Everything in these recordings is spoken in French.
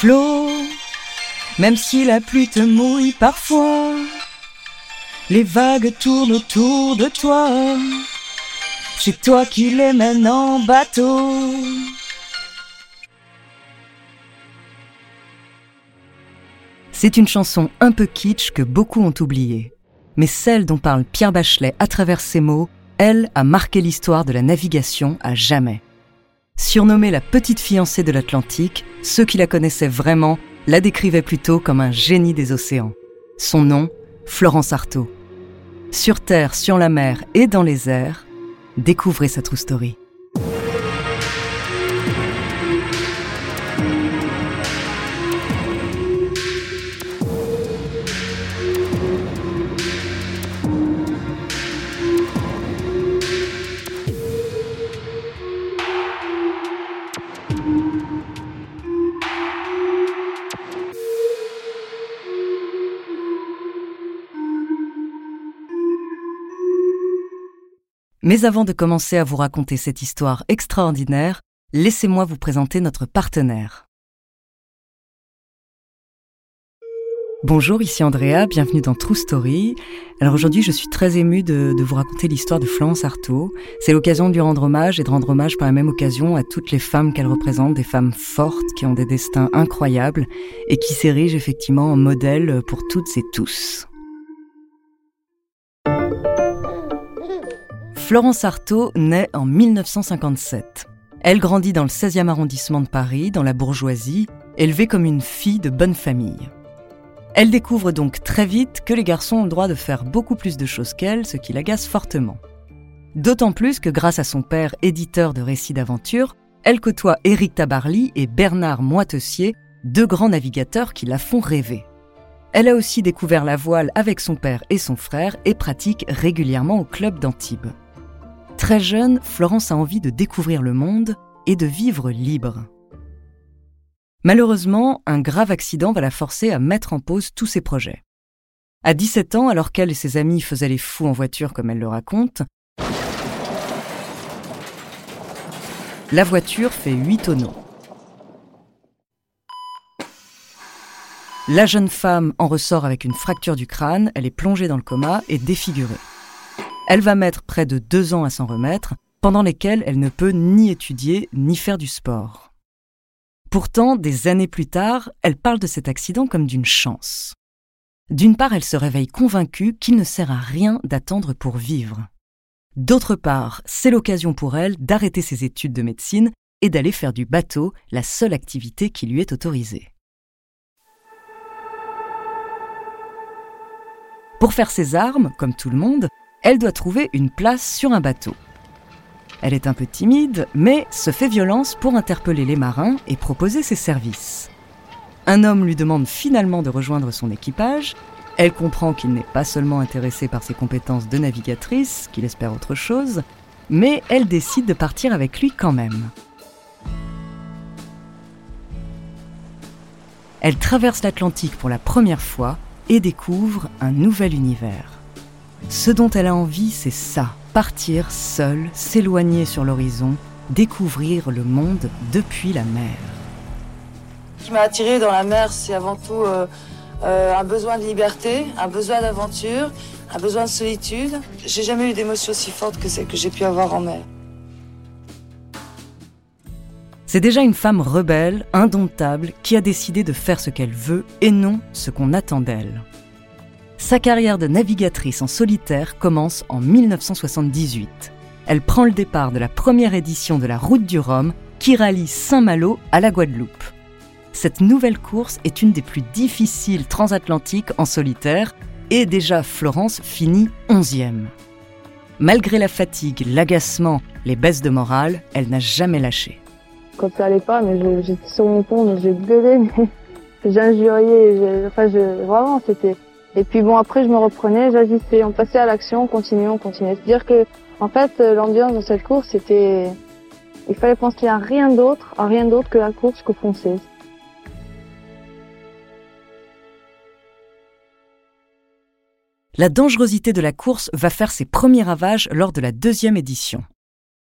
Flo, même si la pluie te mouille parfois, les vagues tournent autour de toi. C'est toi qui les mènes en bateau. C'est une chanson un peu kitsch que beaucoup ont oubliée. Mais celle dont parle Pierre Bachelet à travers ses mots, elle a marqué l'histoire de la navigation à jamais. Surnommée la petite fiancée de l'Atlantique, ceux qui la connaissaient vraiment la décrivaient plutôt comme un génie des océans. Son nom, Florence Artaud. Sur Terre, sur la mer et dans les airs, découvrez sa true story. Mais avant de commencer à vous raconter cette histoire extraordinaire, laissez-moi vous présenter notre partenaire. Bonjour, ici Andrea, bienvenue dans True Story. Alors aujourd'hui, je suis très émue de, vous raconter l'histoire de Florence Artaud. C'est l'occasion de lui rendre hommage et de rendre hommage par la même occasion à toutes les femmes qu'elle représente, des femmes fortes qui ont des destins incroyables et qui s'érigent effectivement en modèle pour toutes et tous. Florence Artaud naît en 1957. Elle grandit dans le 16e arrondissement de Paris, dans la bourgeoisie, élevée comme une fille de bonne famille. Elle découvre donc très vite que les garçons ont le droit de faire beaucoup plus de choses qu'elle, ce qui l'agace fortement. D'autant plus que grâce à son père, éditeur de récits d'aventure, elle côtoie Éric Tabarly et Bernard Moitessier, deux grands navigateurs qui la font rêver. Elle a aussi découvert la voile avec son père et son frère et pratique régulièrement au club d'Antibes. Très jeune, Florence a envie de découvrir le monde et de vivre libre. Malheureusement, un grave accident va la forcer à mettre en pause tous ses projets. À 17 ans, alors qu'elle et ses amis faisaient les fous en voiture comme elle le raconte, la voiture fait 8 tonneaux. La jeune femme en ressort avec une fracture du crâne, elle est plongée dans le coma et défigurée. Elle va mettre près de deux ans à s'en remettre, pendant lesquels elle ne peut ni étudier ni faire du sport. Pourtant, des années plus tard, elle parle de cet accident comme d'une chance. D'une part, elle se réveille convaincue qu'il ne sert à rien d'attendre pour vivre. D'autre part, c'est l'occasion pour elle d'arrêter ses études de médecine et d'aller faire du bateau, la seule activité qui lui est autorisée. Pour faire ses armes, comme tout le monde, elle doit trouver une place sur un bateau. Elle est un peu timide, mais se fait violence pour interpeller les marins et proposer ses services. Un homme lui demande finalement de rejoindre son équipage. Elle comprend qu'il n'est pas seulement intéressé par ses compétences de navigatrice, qu'il espère autre chose, mais elle décide de partir avec lui quand même. Elle traverse l'Atlantique pour la première fois et découvre un nouvel univers. Ce dont elle a envie, c'est ça, partir seule, s'éloigner sur l'horizon, découvrir le monde depuis la mer. Ce qui m'a attirée dans la mer, c'est avant tout euh, euh, un besoin de liberté, un besoin d'aventure, un besoin de solitude. J'ai jamais eu d'émotion aussi forte que celle que j'ai pu avoir en mer. C'est déjà une femme rebelle, indomptable, qui a décidé de faire ce qu'elle veut et non ce qu'on attend d'elle. Sa carrière de navigatrice en solitaire commence en 1978. Elle prend le départ de la première édition de la Route du Rhum qui rallie Saint-Malo à la Guadeloupe. Cette nouvelle course est une des plus difficiles transatlantiques en solitaire et déjà Florence finit 11e. Malgré la fatigue, l'agacement, les baisses de morale, elle n'a jamais lâché. Quand ça allait pas, j'étais sur mon pont, j'ai gueulé, mais j'injuriais, vraiment c'était et puis bon, après, je me reprenais, j'agissais, on passait à l'action, on continuait, on continuait. C'est-à-dire que, en fait, l'ambiance de cette course, c'était, il fallait penser à rien d'autre, à rien d'autre que la course que foncer. La dangerosité de la course va faire ses premiers ravages lors de la deuxième édition.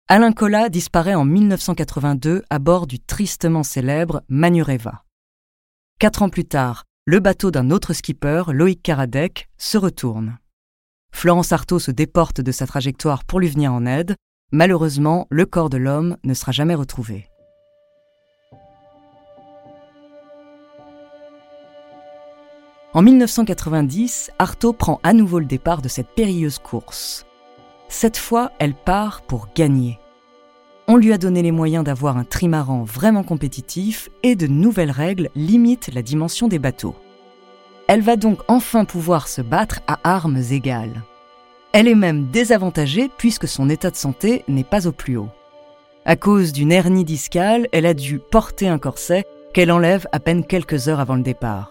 Alain Collat disparaît en 1982 à bord du tristement célèbre Manureva. quatre ans plus tard, le bateau d'un autre skipper, Loïc Karadec, se retourne. Florence Artaud se déporte de sa trajectoire pour lui venir en aide. Malheureusement, le corps de l'homme ne sera jamais retrouvé. En 1990, Artaud prend à nouveau le départ de cette périlleuse course. Cette fois, elle part pour gagner. On lui a donné les moyens d'avoir un trimaran vraiment compétitif et de nouvelles règles limitent la dimension des bateaux. Elle va donc enfin pouvoir se battre à armes égales. Elle est même désavantagée puisque son état de santé n'est pas au plus haut. À cause d'une hernie discale, elle a dû porter un corset qu'elle enlève à peine quelques heures avant le départ.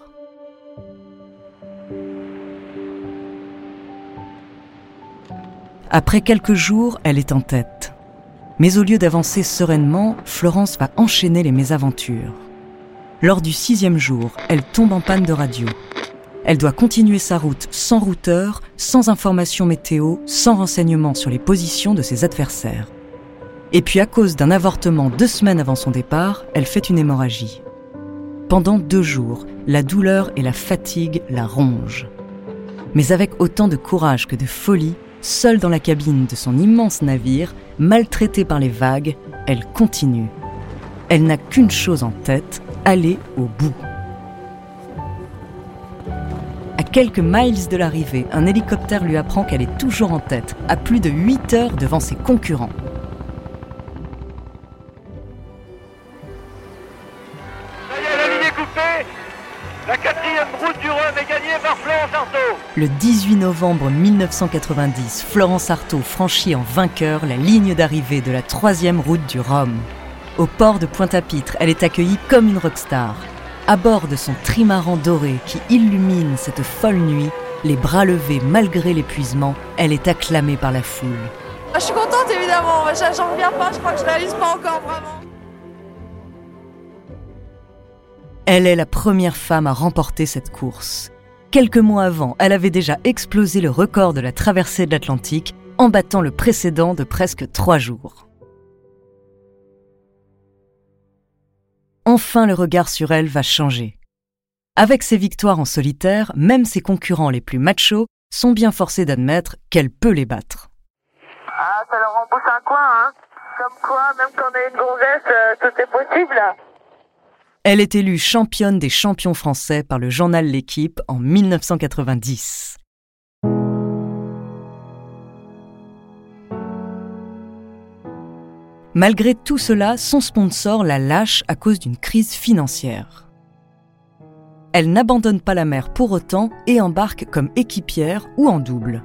Après quelques jours, elle est en tête. Mais au lieu d'avancer sereinement, Florence va enchaîner les mésaventures. Lors du sixième jour, elle tombe en panne de radio. Elle doit continuer sa route sans routeur, sans information météo, sans renseignements sur les positions de ses adversaires. Et puis à cause d'un avortement deux semaines avant son départ, elle fait une hémorragie. Pendant deux jours, la douleur et la fatigue la rongent. Mais avec autant de courage que de folie, Seule dans la cabine de son immense navire, maltraitée par les vagues, elle continue. Elle n'a qu'une chose en tête, aller au bout. À quelques miles de l'arrivée, un hélicoptère lui apprend qu'elle est toujours en tête, à plus de 8 heures devant ses concurrents. Le 18 novembre 1990, Florence Artaud franchit en vainqueur la ligne d'arrivée de la troisième route du Rhum. Au port de Pointe-à-Pitre, elle est accueillie comme une rockstar. À bord de son trimaran doré qui illumine cette folle nuit, les bras levés malgré l'épuisement, elle est acclamée par la foule. Je suis contente évidemment, j'en reviens pas, je crois que je réalise pas encore vraiment. Elle est la première femme à remporter cette course. Quelques mois avant, elle avait déjà explosé le record de la traversée de l'Atlantique en battant le précédent de presque trois jours. Enfin, le regard sur elle va changer. Avec ses victoires en solitaire, même ses concurrents les plus machos sont bien forcés d'admettre qu'elle peut les battre. Ah, ça leur en un coin, hein Comme quoi, même quand on est une gonzesse, euh, tout est possible elle est élue championne des champions français par le journal L'équipe en 1990. Malgré tout cela, son sponsor la lâche à cause d'une crise financière. Elle n'abandonne pas la mer pour autant et embarque comme équipière ou en double.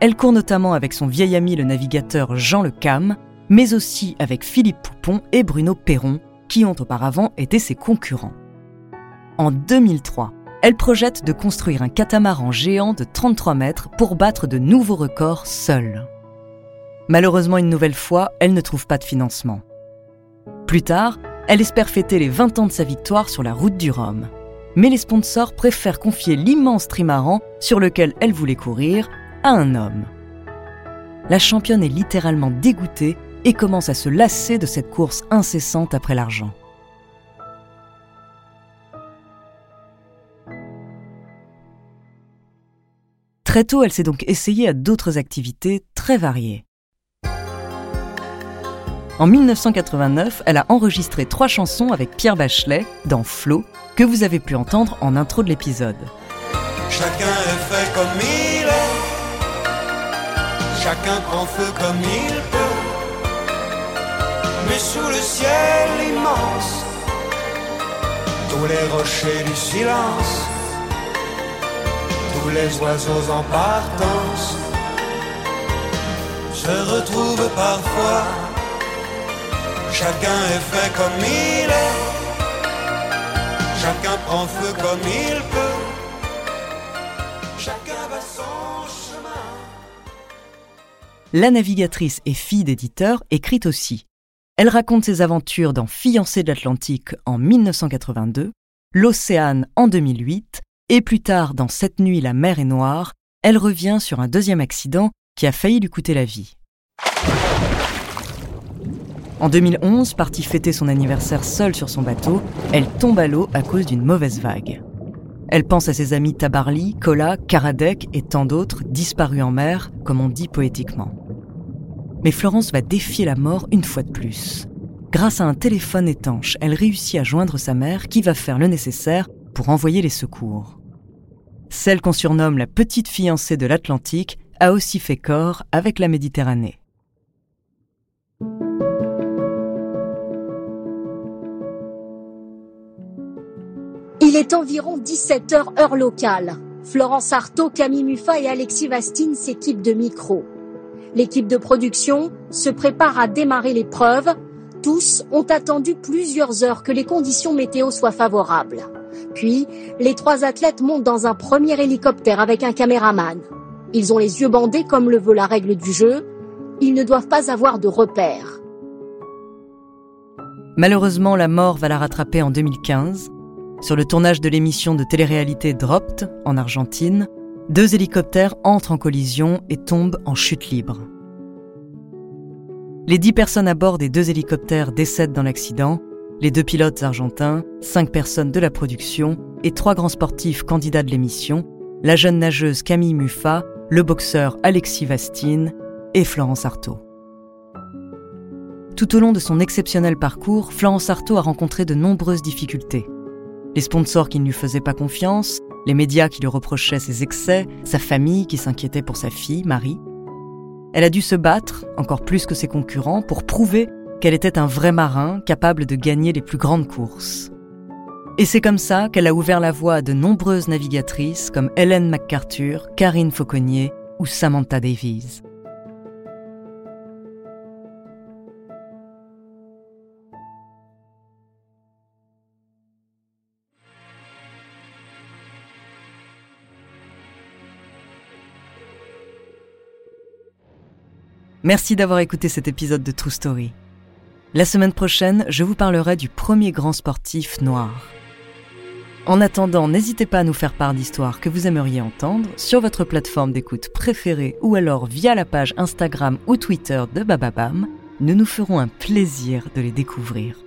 Elle court notamment avec son vieil ami le navigateur Jean Le Cam, mais aussi avec Philippe Poupon et Bruno Perron, qui ont auparavant été ses concurrents. En 2003, elle projette de construire un catamaran géant de 33 mètres pour battre de nouveaux records seule. Malheureusement, une nouvelle fois, elle ne trouve pas de financement. Plus tard, elle espère fêter les 20 ans de sa victoire sur la route du Rhum. Mais les sponsors préfèrent confier l'immense trimaran sur lequel elle voulait courir à un homme. La championne est littéralement dégoûtée et commence à se lasser de cette course incessante après l'argent. Très tôt, elle s'est donc essayée à d'autres activités très variées. En 1989, elle a enregistré trois chansons avec Pierre Bachelet dans Flow, que vous avez pu entendre en intro de l'épisode. Chacun fait comme il est, chacun prend feu comme il peut mais sous le ciel immense, tous les rochers du silence, tous les oiseaux en partance se retrouvent parfois. Chacun est fait comme il est, chacun prend feu comme il peut, chacun va son chemin. La navigatrice et fille d'éditeur écrit aussi elle raconte ses aventures dans Fiancée de l'Atlantique en 1982, L'Océane en 2008, et plus tard dans Cette nuit la mer est noire, elle revient sur un deuxième accident qui a failli lui coûter la vie. En 2011, partie fêter son anniversaire seule sur son bateau, elle tombe à l'eau à cause d'une mauvaise vague. Elle pense à ses amis Tabarly, Kola, Karadec et tant d'autres disparus en mer, comme on dit poétiquement. Mais Florence va défier la mort une fois de plus. Grâce à un téléphone étanche, elle réussit à joindre sa mère qui va faire le nécessaire pour envoyer les secours. Celle qu'on surnomme la petite fiancée de l'Atlantique a aussi fait corps avec la Méditerranée. Il est environ 17h heure locale. Florence Artaud, Camille Muffa et Alexis Vastine s'équipent de micros. L'équipe de production se prépare à démarrer l'épreuve. Tous ont attendu plusieurs heures que les conditions météo soient favorables. Puis, les trois athlètes montent dans un premier hélicoptère avec un caméraman. Ils ont les yeux bandés comme le veut la règle du jeu. Ils ne doivent pas avoir de repères. Malheureusement, la mort va la rattraper en 2015. Sur le tournage de l'émission de télé-réalité Dropped, en Argentine, deux hélicoptères entrent en collision et tombent en chute libre. Les dix personnes à bord des deux hélicoptères décèdent dans l'accident, les deux pilotes argentins, cinq personnes de la production et trois grands sportifs candidats de l'émission, la jeune nageuse Camille Muffa, le boxeur Alexis Vastine et Florence Artaud. Tout au long de son exceptionnel parcours, Florence Artaud a rencontré de nombreuses difficultés les sponsors qui ne lui faisaient pas confiance, les médias qui lui reprochaient ses excès, sa famille qui s'inquiétait pour sa fille, Marie. Elle a dû se battre, encore plus que ses concurrents, pour prouver qu'elle était un vrai marin capable de gagner les plus grandes courses. Et c'est comme ça qu'elle a ouvert la voie à de nombreuses navigatrices comme Hélène MacArthur, Karine Fauconnier ou Samantha Davies. Merci d'avoir écouté cet épisode de True Story. La semaine prochaine, je vous parlerai du premier grand sportif noir. En attendant, n'hésitez pas à nous faire part d'histoires que vous aimeriez entendre sur votre plateforme d'écoute préférée ou alors via la page Instagram ou Twitter de Bababam. Nous nous ferons un plaisir de les découvrir.